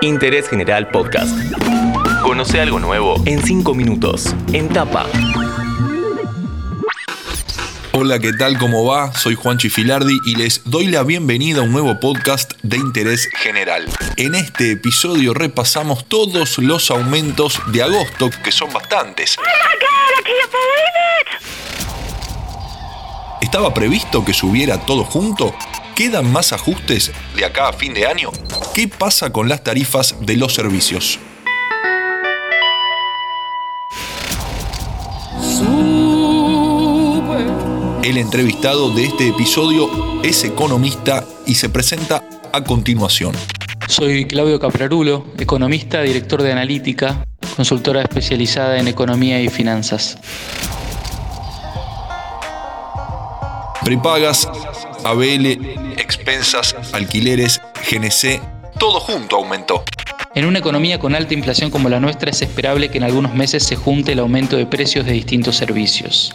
Interés General Podcast. Conoce algo nuevo en 5 minutos. En tapa. Hola, ¿qué tal? ¿Cómo va? Soy Juanchi Filardi y les doy la bienvenida a un nuevo podcast de interés general. En este episodio repasamos todos los aumentos de agosto, que son bastantes. ¿Estaba previsto que subiera todo junto? ¿Quedan más ajustes de acá a fin de año? ¿Qué pasa con las tarifas de los servicios? El entrevistado de este episodio es economista y se presenta a continuación. Soy Claudio Caprarulo, economista, director de analítica, consultora especializada en economía y finanzas. Prepagas, ABL, expensas, alquileres, GNC, todo junto aumentó. En una economía con alta inflación como la nuestra es esperable que en algunos meses se junte el aumento de precios de distintos servicios.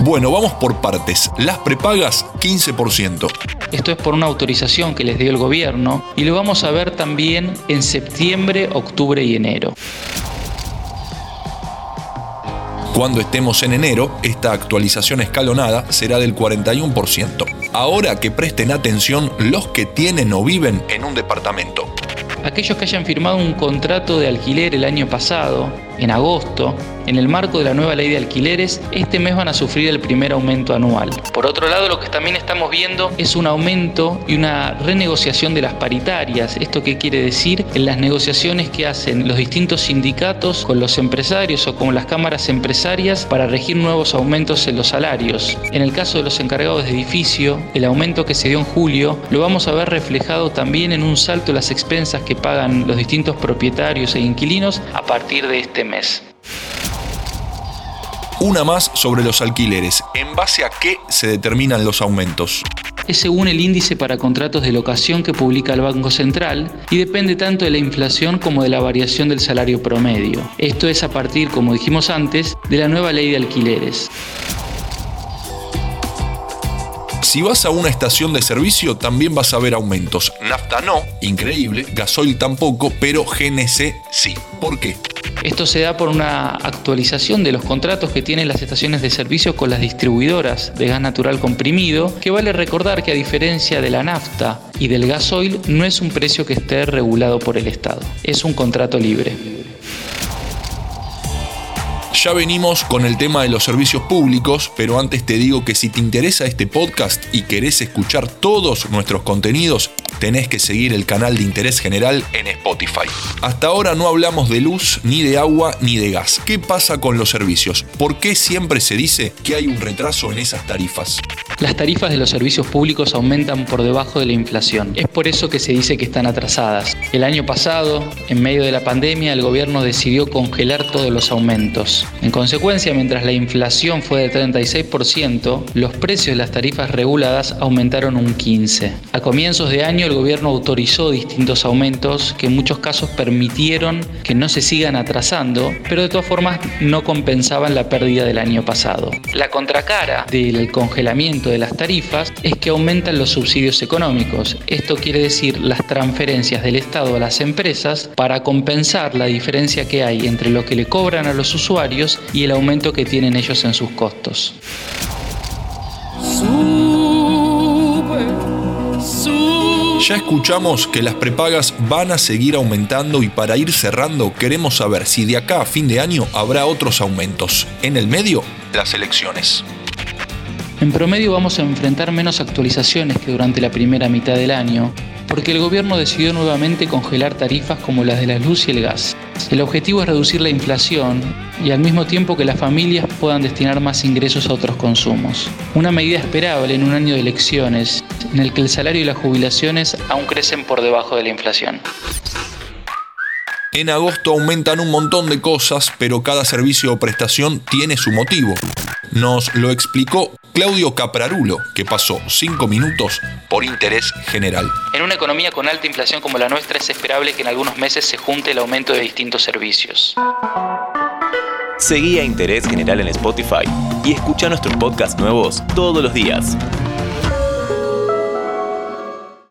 Bueno, vamos por partes. Las prepagas, 15%. Esto es por una autorización que les dio el gobierno y lo vamos a ver también en septiembre, octubre y enero. Cuando estemos en enero, esta actualización escalonada será del 41%. Ahora que presten atención los que tienen o viven en un departamento. Aquellos que hayan firmado un contrato de alquiler el año pasado, en agosto, en el marco de la nueva ley de alquileres, este mes van a sufrir el primer aumento anual. Por otro lado, lo que también estamos viendo es un aumento y una renegociación de las paritarias. ¿Esto qué quiere decir? En las negociaciones que hacen los distintos sindicatos con los empresarios o con las cámaras empresarias para regir nuevos aumentos en los salarios. En el caso de los encargados de edificio, el aumento que se dio en julio lo vamos a ver reflejado también en un salto en las expensas que pagan los distintos propietarios e inquilinos a partir de este mes. Una más sobre los alquileres. ¿En base a qué se determinan los aumentos? Es según el índice para contratos de locación que publica el Banco Central y depende tanto de la inflación como de la variación del salario promedio. Esto es a partir, como dijimos antes, de la nueva ley de alquileres. Si vas a una estación de servicio también vas a ver aumentos. Nafta no, increíble, gasoil tampoco, pero GNC sí. ¿Por qué? Esto se da por una actualización de los contratos que tienen las estaciones de servicio con las distribuidoras de gas natural comprimido, que vale recordar que a diferencia de la nafta y del gasoil, no es un precio que esté regulado por el Estado, es un contrato libre. Ya venimos con el tema de los servicios públicos, pero antes te digo que si te interesa este podcast y querés escuchar todos nuestros contenidos, tenés que seguir el canal de interés general en Spotify. Hasta ahora no hablamos de luz, ni de agua, ni de gas. ¿Qué pasa con los servicios? ¿Por qué siempre se dice que hay un retraso en esas tarifas? Las tarifas de los servicios públicos aumentan por debajo de la inflación. Es por eso que se dice que están atrasadas. El año pasado, en medio de la pandemia, el gobierno decidió congelar todos los aumentos. En consecuencia, mientras la inflación fue de 36%, los precios de las tarifas reguladas aumentaron un 15%. A comienzos de año, el gobierno autorizó distintos aumentos que en muchos casos permitieron que no se sigan atrasando, pero de todas formas no compensaban la pérdida del año pasado. La contracara del congelamiento de las tarifas es que aumentan los subsidios económicos. Esto quiere decir las transferencias del Estado a las empresas para compensar la diferencia que hay entre lo que le cobran a los usuarios y el aumento que tienen ellos en sus costos. Ya escuchamos que las prepagas van a seguir aumentando y para ir cerrando queremos saber si de acá a fin de año habrá otros aumentos. En el medio, las elecciones. En promedio vamos a enfrentar menos actualizaciones que durante la primera mitad del año, porque el gobierno decidió nuevamente congelar tarifas como las de la luz y el gas. El objetivo es reducir la inflación y al mismo tiempo que las familias puedan destinar más ingresos a otros consumos. Una medida esperable en un año de elecciones en el que el salario y las jubilaciones aún crecen por debajo de la inflación. En agosto aumentan un montón de cosas, pero cada servicio o prestación tiene su motivo. Nos lo explicó Claudio Caprarulo, que pasó cinco minutos por interés general. En una economía con alta inflación como la nuestra es esperable que en algunos meses se junte el aumento de distintos servicios. Seguí a Interés General en Spotify y escucha nuestros podcasts nuevos todos los días.